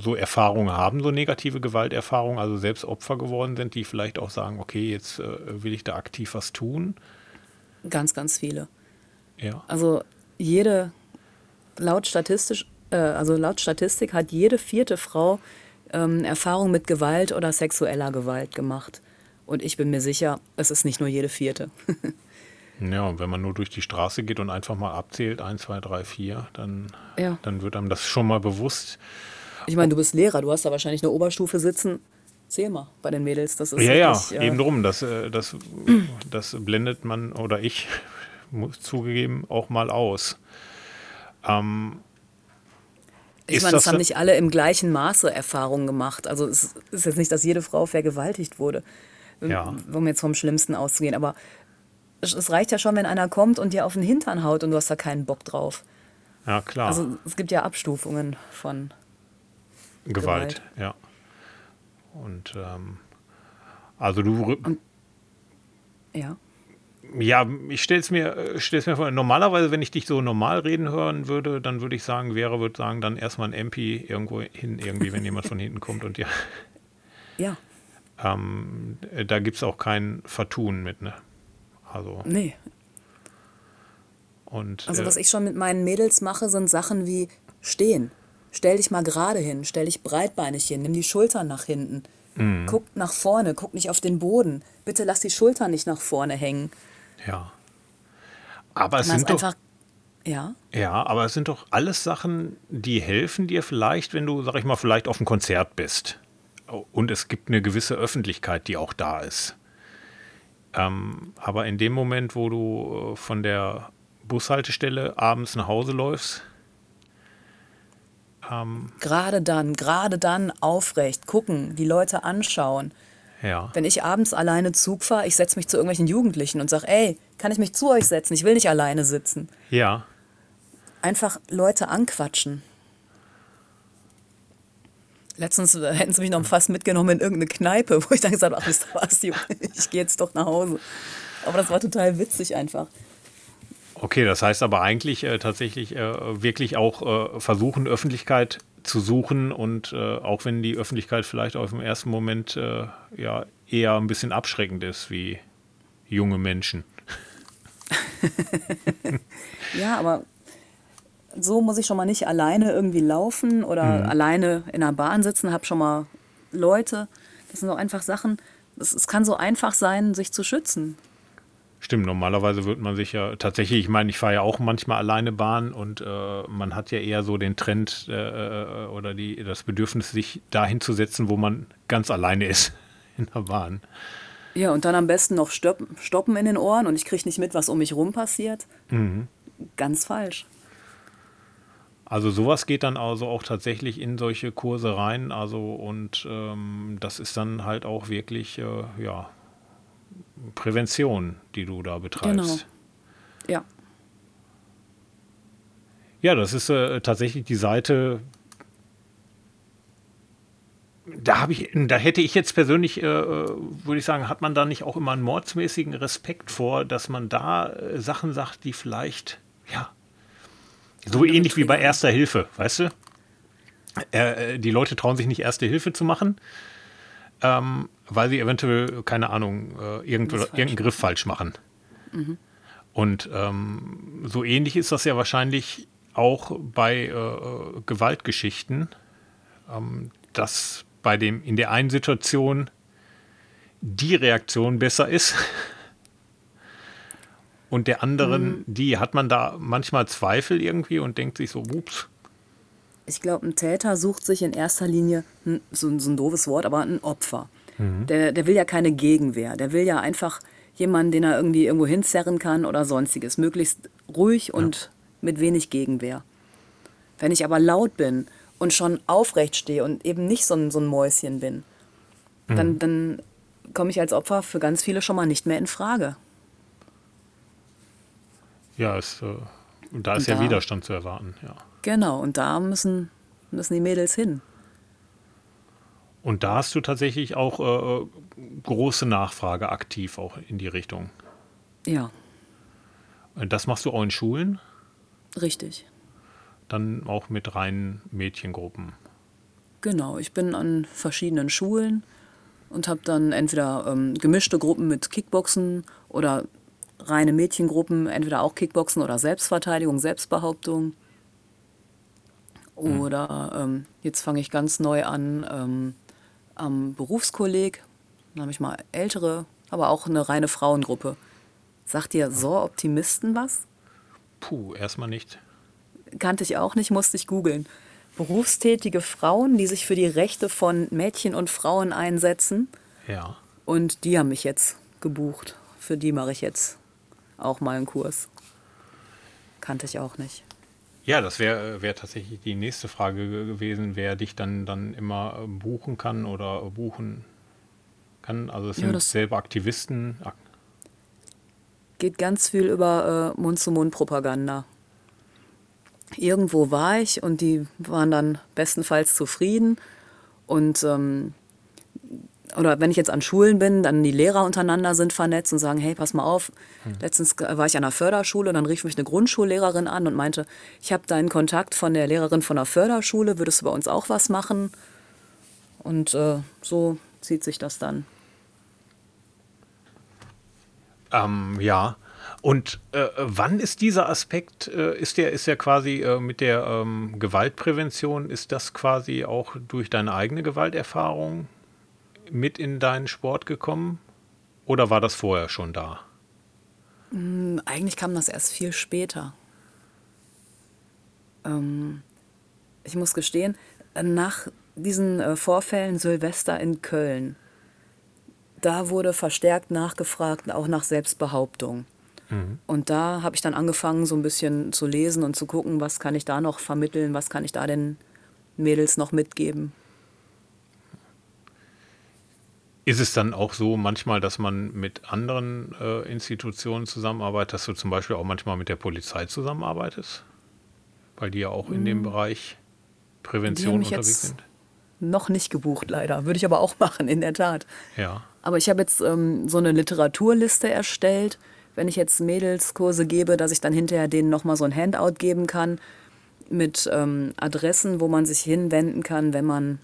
so Erfahrungen haben, so negative Gewalterfahrungen, also selbst Opfer geworden sind, die vielleicht auch sagen, okay, jetzt äh, will ich da aktiv was tun? Ganz, ganz viele. Ja. Also jede, laut statistisch äh, also laut Statistik hat jede vierte Frau ähm, Erfahrung mit Gewalt oder sexueller Gewalt gemacht. Und ich bin mir sicher, es ist nicht nur jede vierte. [laughs] ja, und wenn man nur durch die Straße geht und einfach mal abzählt, 1, 2, 3, 4, dann, ja. dann wird einem das schon mal bewusst. Ich meine, du bist Lehrer, du hast da wahrscheinlich eine Oberstufe sitzen. Zähl mal bei den Mädels. Das ist ja, wirklich, ja, äh, eben drum. Das, äh, das, [clears throat] das blendet man oder ich, [laughs] muss zugegeben, auch mal aus. Ähm, ich meine, es haben nicht alle im gleichen Maße Erfahrungen gemacht. Also es ist jetzt nicht, dass jede Frau vergewaltigt wurde, ja. um jetzt vom Schlimmsten auszugehen. Aber es reicht ja schon, wenn einer kommt und dir auf den Hintern haut und du hast da keinen Bock drauf. Ja, klar. Also es gibt ja Abstufungen von Gewalt. Gewalt. Ja. Und ähm, also du. Und, ja. Ja, ich stelle es mir, äh, stell's mir vor, normalerweise, wenn ich dich so normal reden hören würde, dann würde ich sagen, Vera würde sagen, dann erstmal ein MP irgendwo hin, irgendwie, wenn jemand von hinten kommt und ja. [laughs] Ja. Ähm, da gibt es auch kein Vertun mit, ne? Also. Nee. Und, also, äh, was ich schon mit meinen Mädels mache, sind Sachen wie stehen. Stell dich mal gerade hin, stell dich breitbeinig hin, nimm die Schultern nach hinten. Mhm. Guck nach vorne, guck nicht auf den Boden. Bitte lass die Schultern nicht nach vorne hängen. Ja. Aber es sind doch, einfach, ja. Ja, aber es sind doch alles Sachen, die helfen dir vielleicht, wenn du, sag ich mal, vielleicht auf einem Konzert bist. Und es gibt eine gewisse Öffentlichkeit, die auch da ist. Ähm, aber in dem Moment, wo du äh, von der Bushaltestelle abends nach Hause läufst, ähm, gerade dann, gerade dann aufrecht gucken, die Leute anschauen, ja. Wenn ich abends alleine Zug fahre, ich setze mich zu irgendwelchen Jugendlichen und sage, ey, kann ich mich zu euch setzen? Ich will nicht alleine sitzen. Ja. einfach Leute anquatschen. Letztens äh, hätten sie mich noch fast mitgenommen in irgendeine Kneipe, wo ich dann gesagt habe, ach, wisst ihr was, Junge, ich gehe jetzt doch nach Hause. Aber das war total witzig einfach. Okay, das heißt aber eigentlich äh, tatsächlich äh, wirklich auch äh, versuchen, Öffentlichkeit zu suchen und äh, auch wenn die Öffentlichkeit vielleicht auf dem ersten Moment äh, ja eher ein bisschen abschreckend ist wie junge Menschen. [laughs] ja, aber so muss ich schon mal nicht alleine irgendwie laufen oder mhm. alleine in der Bahn sitzen, habe schon mal Leute. Das sind doch einfach Sachen, es kann so einfach sein, sich zu schützen. Stimmt, normalerweise wird man sich ja tatsächlich, ich meine, ich fahre ja auch manchmal alleine Bahn und äh, man hat ja eher so den Trend äh, äh oder die, das Bedürfnis, sich dahin zu setzen, wo man ganz alleine ist [laughs] in der Bahn. Ja, und dann am besten noch stoppen, stoppen in den Ohren und ich kriege nicht mit, was um mich rum passiert. Mhm. Ganz falsch. Also sowas geht dann also auch tatsächlich in solche Kurse rein. Also und ähm, das ist dann halt auch wirklich äh, ja, Prävention, die du da betreibst. Genau. Ja. Ja, das ist äh, tatsächlich die Seite. Da habe ich, da hätte ich jetzt persönlich, äh, würde ich sagen, hat man da nicht auch immer einen mordsmäßigen Respekt vor, dass man da äh, Sachen sagt, die vielleicht, ja, so ähnlich wie bei Erster Hilfe, weißt du? Äh, äh, die Leute trauen sich nicht Erste Hilfe zu machen, ähm, weil sie eventuell, keine Ahnung, äh, irgendeinen Griff falsch machen. Mhm. Und ähm, so ähnlich ist das ja wahrscheinlich auch bei äh, Gewaltgeschichten, ähm, dass bei dem in der einen Situation die Reaktion besser ist [laughs] und der anderen, mhm. die hat man da manchmal Zweifel irgendwie und denkt sich so, ups. Ich glaube, ein Täter sucht sich in erster Linie, so, so ein doofes Wort, aber ein Opfer. Mhm. Der, der will ja keine Gegenwehr. Der will ja einfach jemanden, den er irgendwie irgendwo hinzerren kann oder sonstiges. Möglichst ruhig und ja. mit wenig Gegenwehr. Wenn ich aber laut bin und schon aufrecht stehe und eben nicht so ein, so ein Mäuschen bin, mhm. dann, dann komme ich als Opfer für ganz viele schon mal nicht mehr in Frage. Ja, es, äh, da ist und ja da, Widerstand zu erwarten, ja. Genau, und da müssen, müssen die Mädels hin. Und da hast du tatsächlich auch äh, große Nachfrage aktiv auch in die Richtung. Ja. Und das machst du auch in Schulen? Richtig. Dann auch mit reinen Mädchengruppen. Genau, ich bin an verschiedenen Schulen und habe dann entweder ähm, gemischte Gruppen mit Kickboxen oder reine Mädchengruppen, entweder auch Kickboxen oder Selbstverteidigung, Selbstbehauptung. Hm. Oder ähm, jetzt fange ich ganz neu an ähm, am Berufskolleg. Dann habe ich mal ältere, aber auch eine reine Frauengruppe. Sagt dir so Optimisten was? Puh, erstmal nicht. Kannte ich auch nicht, musste ich googeln. Berufstätige Frauen, die sich für die Rechte von Mädchen und Frauen einsetzen. Ja. Und die haben mich jetzt gebucht. Für die mache ich jetzt auch mal einen Kurs. Kannte ich auch nicht. Ja, das wäre wär tatsächlich die nächste Frage gewesen, wer dich dann, dann immer buchen kann oder buchen kann. Also es ja, sind selber Aktivisten. Geht ganz viel über äh, Mund-zu-Mund-Propaganda. Irgendwo war ich und die waren dann bestenfalls zufrieden. Und ähm, oder wenn ich jetzt an Schulen bin, dann die Lehrer untereinander sind vernetzt und sagen, hey, pass mal auf. Hm. Letztens war ich an der Förderschule und dann rief mich eine Grundschullehrerin an und meinte, ich habe deinen Kontakt von der Lehrerin von der Förderschule, würdest du bei uns auch was machen? Und äh, so zieht sich das dann. Ähm, ja. Und äh, wann ist dieser Aspekt, äh, ist der, ist der quasi äh, mit der ähm, Gewaltprävention, ist das quasi auch durch deine eigene Gewalterfahrung mit in deinen Sport gekommen oder war das vorher schon da? Hm, eigentlich kam das erst viel später. Ähm, ich muss gestehen, nach diesen äh, Vorfällen Silvester in Köln, da wurde verstärkt nachgefragt, auch nach Selbstbehauptung. Mhm. Und da habe ich dann angefangen, so ein bisschen zu lesen und zu gucken, was kann ich da noch vermitteln, was kann ich da den Mädels noch mitgeben. Ist es dann auch so manchmal, dass man mit anderen äh, Institutionen zusammenarbeitet, dass du zum Beispiel auch manchmal mit der Polizei zusammenarbeitest? Weil die ja auch in dem Hm. Bereich Prävention unterwegs sind. noch nicht gebucht, leider. Würde ich aber auch machen, in der Tat. Ja. Aber ich habe jetzt ähm, so eine Literaturliste erstellt, wenn ich jetzt Mädelskurse gebe, dass ich dann hinterher denen nochmal so ein Handout geben kann mit ähm, Adressen, wo man sich hinwenden kann, wenn man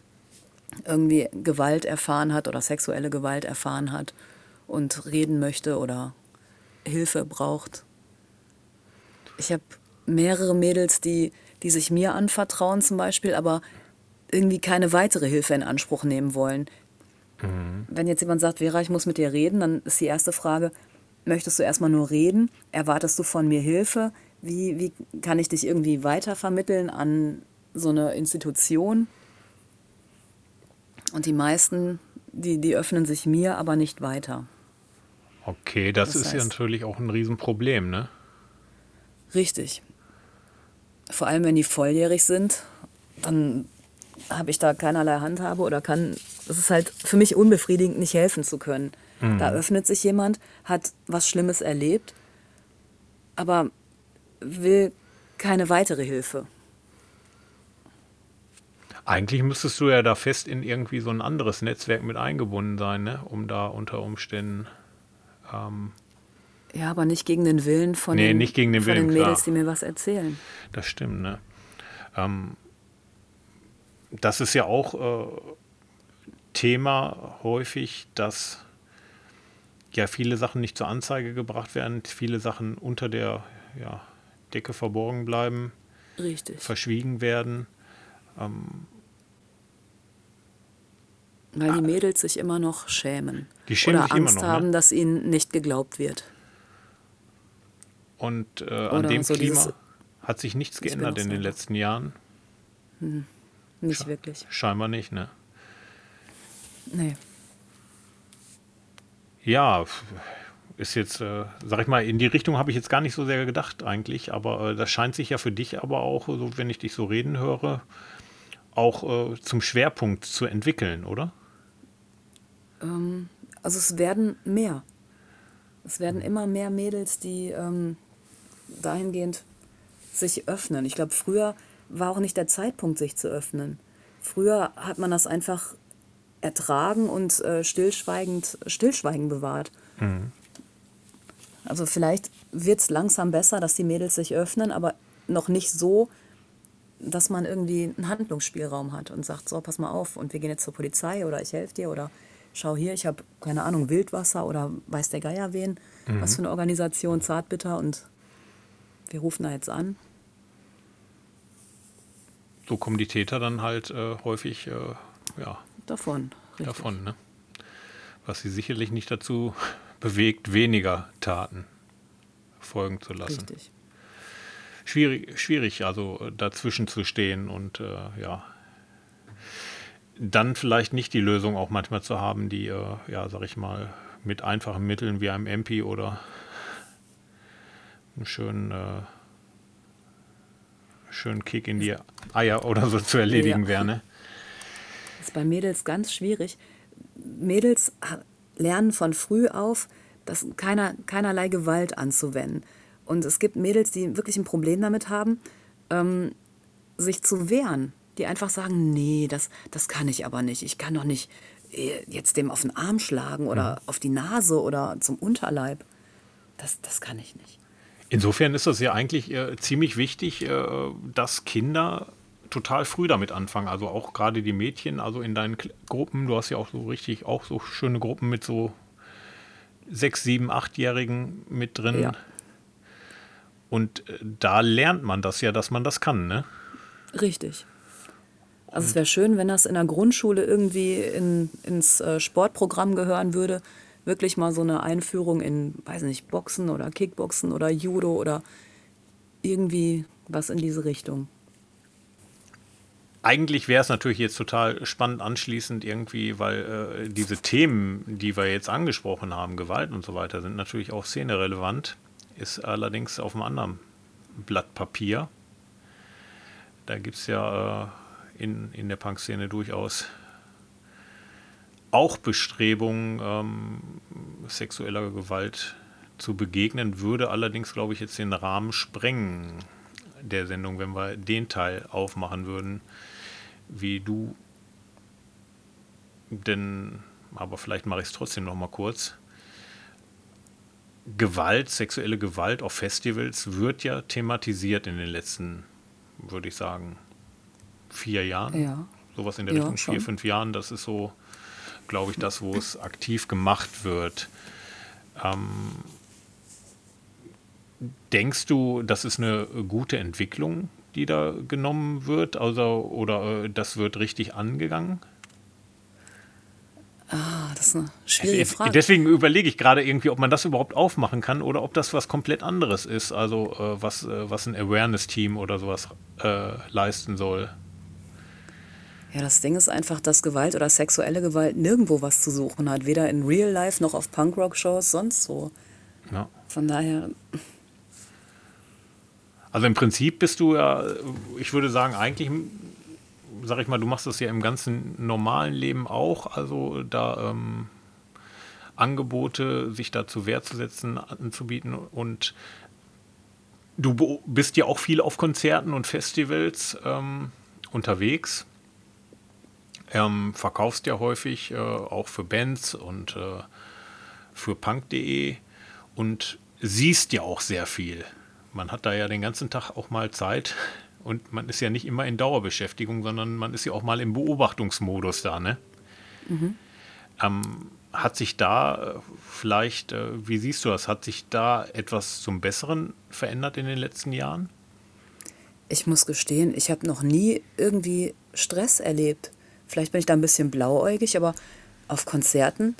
irgendwie Gewalt erfahren hat oder sexuelle Gewalt erfahren hat und reden möchte oder Hilfe braucht. Ich habe mehrere Mädels, die, die sich mir anvertrauen zum Beispiel, aber irgendwie keine weitere Hilfe in Anspruch nehmen wollen. Wenn jetzt jemand sagt, Vera, ich muss mit dir reden, dann ist die erste Frage, möchtest du erstmal nur reden? Erwartest du von mir Hilfe? Wie, wie kann ich dich irgendwie weitervermitteln an so eine Institution? Und die meisten, die, die öffnen sich mir, aber nicht weiter. Okay, das, Das ist ja heißt- natürlich auch ein Riesenproblem, ne? Richtig. Vor allem, wenn die volljährig sind, dann habe ich da keinerlei Handhabe oder kann, es ist halt für mich unbefriedigend, nicht helfen zu können. Da öffnet sich jemand, hat was Schlimmes erlebt, aber will keine weitere Hilfe. Eigentlich müsstest du ja da fest in irgendwie so ein anderes Netzwerk mit eingebunden sein, ne? Um da unter Umständen. Ähm, Ja, aber nicht gegen den Willen von, Nee, den, nicht gegen den von Willen, den Mädels, klar. die mir was erzählen. das stimmt, ne? Ähm, das ist ja auch äh, Thema häufig, dass ja viele Sachen nicht zur Anzeige gebracht werden, viele Sachen unter der ja, Decke verborgen bleiben, Richtig. verschwiegen werden. Weil die Mädels sich immer noch schämen. Die schämen oder sich immer Angst noch, ne? haben, dass ihnen nicht geglaubt wird. Und äh, an dem so Klima hat sich nichts geändert in den letzten Jahren. Nicht Scha- wirklich. Scheinbar nicht, ne? Nee. Ja, ist jetzt, äh, sag ich mal, in die Richtung habe ich jetzt gar nicht so sehr gedacht eigentlich, aber äh, das scheint sich ja für dich aber auch, so wenn ich dich so reden höre, auch äh, zum Schwerpunkt zu entwickeln, oder? Also es werden mehr. Es werden immer mehr Mädels, die ähm, dahingehend sich öffnen. Ich glaube, früher war auch nicht der Zeitpunkt, sich zu öffnen. Früher hat man das einfach ertragen und äh, stillschweigend, Stillschweigen bewahrt. Also vielleicht wird es langsam besser, dass die Mädels sich öffnen, aber noch nicht so, dass man irgendwie einen Handlungsspielraum hat und sagt, so, pass mal auf und wir gehen jetzt zur Polizei oder ich helfe dir oder schau hier, ich habe, keine Ahnung, Wildwasser oder weiß der Geier wen, was für eine Organisation, Zartbitter und wir rufen da jetzt an. So kommen die Täter dann halt äh, häufig äh, ja, Davon. Richtig. davon, ne? Was sie sicherlich nicht dazu [laughs] bewegt, weniger Taten folgen zu lassen. Richtig. schwierig, schwierig also äh, dazwischen zu stehen und äh, ja, dann vielleicht nicht die Lösung auch manchmal zu haben, die, äh, ja, sag ich mal, mit einfachen Mitteln wie einem MP oder einen schönen, äh, schönen Kick in die Eier oder so zu erledigen Ja. wäre, ne? Das ist bei Mädels ganz schwierig. Mädels lernen von früh auf, das keiner, keinerlei Gewalt anzuwenden. Und es gibt Mädels, die wirklich ein Problem damit haben, ähm, sich zu wehren. Die einfach sagen, nee, das, das kann ich aber nicht. Ich kann doch nicht äh, jetzt dem auf den Arm schlagen oder auf die Nase oder zum Unterleib. Das, das kann ich nicht. Insofern ist das ja eigentlich äh, ziemlich wichtig, äh, dass Kinder total früh damit anfangen. Also auch gerade die Mädchen, also in deinen Kl Gruppen, du hast ja auch so richtig, auch so schöne Gruppen mit so sechs, sieben, achtjährigen mit drin. Ja. Und äh, da lernt man das ja, dass man das kann, ne? Richtig. Also es wäre schön, wenn das in der Grundschule irgendwie in, ins äh, Sportprogramm gehören würde. Wirklich mal so eine Einführung in, weiß nicht, Boxen oder Kickboxen oder Judo oder irgendwie was in diese Richtung. Eigentlich wäre es natürlich jetzt total spannend anschließend irgendwie, weil äh, diese Themen, die wir jetzt angesprochen haben, Gewalt und so weiter, sind natürlich auch szenerelevant, ist allerdings auf einem anderen Blatt Papier. Da gibt es ja äh, in, in der Punk-Szene durchaus auch Bestrebungen, ähm, sexueller Gewalt zu begegnen, würde allerdings, glaube ich, jetzt den Rahmen sprengen, der Sendung, wenn wir den Teil aufmachen würden, wie du. Denn, aber vielleicht mache ich es trotzdem noch mal kurz. Gewalt, sexuelle Gewalt auf Festivals wird ja thematisiert in den letzten, würde ich sagen, vier Jahren. Ja. Sowas in der Ja, Richtung, schon. vier, fünf Jahren. Das ist so, glaube ich, das, wo es aktiv gemacht wird. Ähm, denkst du, das ist eine gute Entwicklung, die da genommen wird? Also, oder äh, das wird richtig angegangen? Ah, das ist eine schwierige Frage. Deswegen überlege ich gerade irgendwie, ob man das überhaupt aufmachen kann oder ob das was komplett anderes ist, also äh, was, äh, was ein Awareness-Team oder sowas äh, leisten soll. Ja, das Ding ist einfach, dass Gewalt oder sexuelle Gewalt nirgendwo was zu suchen hat. Weder in Real Life noch auf Punkrock-Shows, sonst so. Ja. Von daher, Also im Prinzip bist du ja, ich würde sagen, eigentlich, sag ich mal, du machst das ja im ganzen normalen Leben auch, also da ähm, Angebote, sich da zur Wehr zu setzen, anzubieten und du bist ja auch viel auf Konzerten und Festivals ähm, unterwegs. Ähm, verkaufst ja häufig äh, auch für Bands und äh, für punk.de und siehst ja auch sehr viel. Man hat da ja den ganzen Tag auch mal Zeit und man ist ja nicht immer in Dauerbeschäftigung, sondern man ist ja auch mal im Beobachtungsmodus da, ne? Ähm, hat sich da äh, vielleicht, äh, wie siehst du das, hat sich da etwas zum Besseren verändert in den letzten Jahren? ich muss gestehen, ich habe noch nie irgendwie Stress erlebt. Vielleicht bin ich da ein bisschen blauäugig, aber auf Konzerten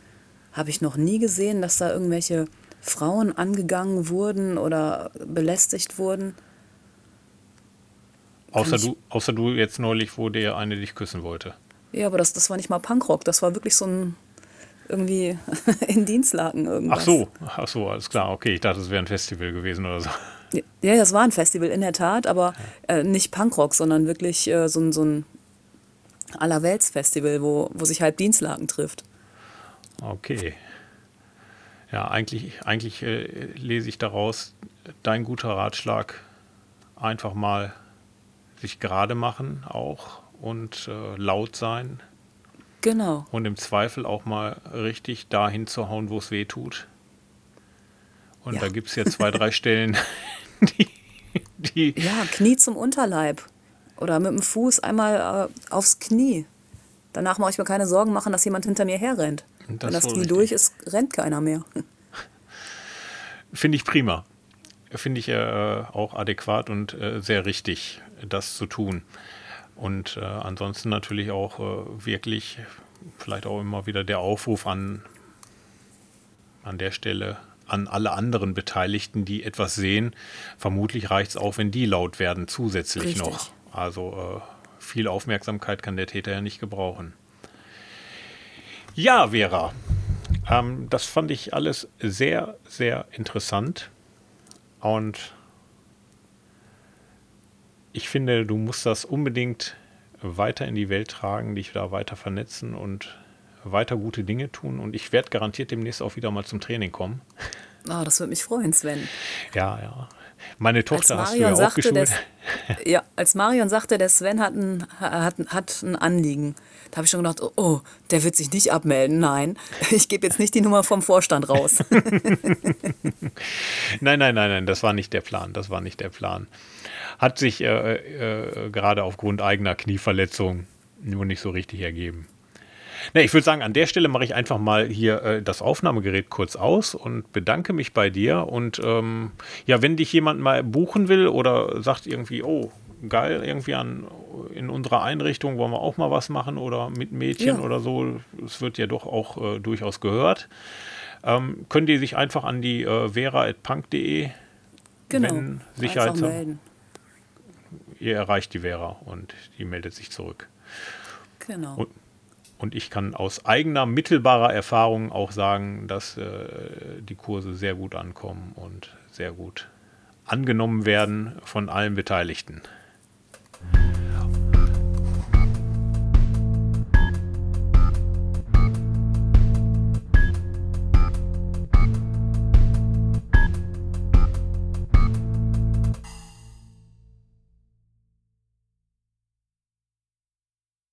habe ich noch nie gesehen, dass da irgendwelche Frauen angegangen wurden oder belästigt wurden. Außer ich- du, außer du jetzt neulich, wo der eine dich küssen wollte. Ja, aber das, das war nicht mal Punkrock, das war wirklich so ein irgendwie [laughs] in Dienstlaken irgendwas. Ach so, ach so, alles klar, okay. Ich dachte, es wäre ein Festival gewesen oder so. Ja, das war ein Festival in der Tat, aber äh, nicht Punkrock, sondern wirklich äh, so so ein Allerweltsfestival, wo, wo sich halb Dienstlaken trifft. Okay. Ja, eigentlich, eigentlich äh, lese ich daraus, dein guter Ratschlag, einfach mal sich gerade machen auch und äh, laut sein Genau. und im Zweifel auch mal richtig dahin zu hauen, wo es weh tut. Und Ja. da gibt es ja zwei, drei [laughs] Stellen, [laughs] die, die Ja, Knie zum Unterleib. Oder mit dem Fuß einmal äh, aufs Knie. Danach mache ich mir keine Sorgen machen, dass jemand hinter mir herrennt. Das Wenn das Knie durch ist, rennt keiner mehr. [laughs] Finde ich prima. Finde ich äh, auch adäquat und äh, sehr richtig, das zu tun. Und äh, ansonsten natürlich auch äh, wirklich, vielleicht auch immer wieder der Aufruf an, an der Stelle an alle anderen Beteiligten, die etwas sehen. Vermutlich reicht es auch, wenn die laut werden, zusätzlich Richtig. noch. Also äh, viel Aufmerksamkeit kann der Täter ja nicht gebrauchen. Ja, Vera, ähm, das fand ich alles sehr, sehr interessant. Und ich finde, du musst das unbedingt weiter in die Welt tragen, dich da weiter vernetzen und weiter gute Dinge tun. Und ich werde garantiert demnächst auch wieder mal zum Training kommen. Ah, das würde mich freuen, Sven. Ja, ja. Meine Als Tochter hast du ja Marion, sagte, der, ja, als Marion sagte, der Sven hat ein, hat, hat ein Anliegen, da habe ich schon gedacht, oh, oh, der wird sich nicht abmelden. Nein, [laughs] ich gebe jetzt nicht die Nummer vom Vorstand raus. [laughs] Nein, nein, nein, nein, das war nicht der Plan. Das war nicht der Plan. Hat sich äh, äh, gerade aufgrund eigener Knieverletzung nur nicht so richtig ergeben. Ne, ich würde sagen, an der Stelle mache ich einfach mal hier äh, das Aufnahmegerät kurz aus und bedanke mich bei dir. Und ähm, ja, wenn dich jemand mal buchen will oder sagt irgendwie, oh, geil, irgendwie an, in unserer Einrichtung wollen wir auch mal was machen oder mit Mädchen Ja. oder so, es wird ja doch auch äh, durchaus gehört, ähm, können die sich einfach an die äh, vera.punk.de Genau. Einfach Sicherheits- melden. ihr erreicht die Vera und die meldet sich zurück. Genau. Und, und ich kann aus eigener mittelbarer Erfahrung auch sagen, dass äh, die Kurse sehr gut ankommen und sehr gut angenommen werden von allen Beteiligten.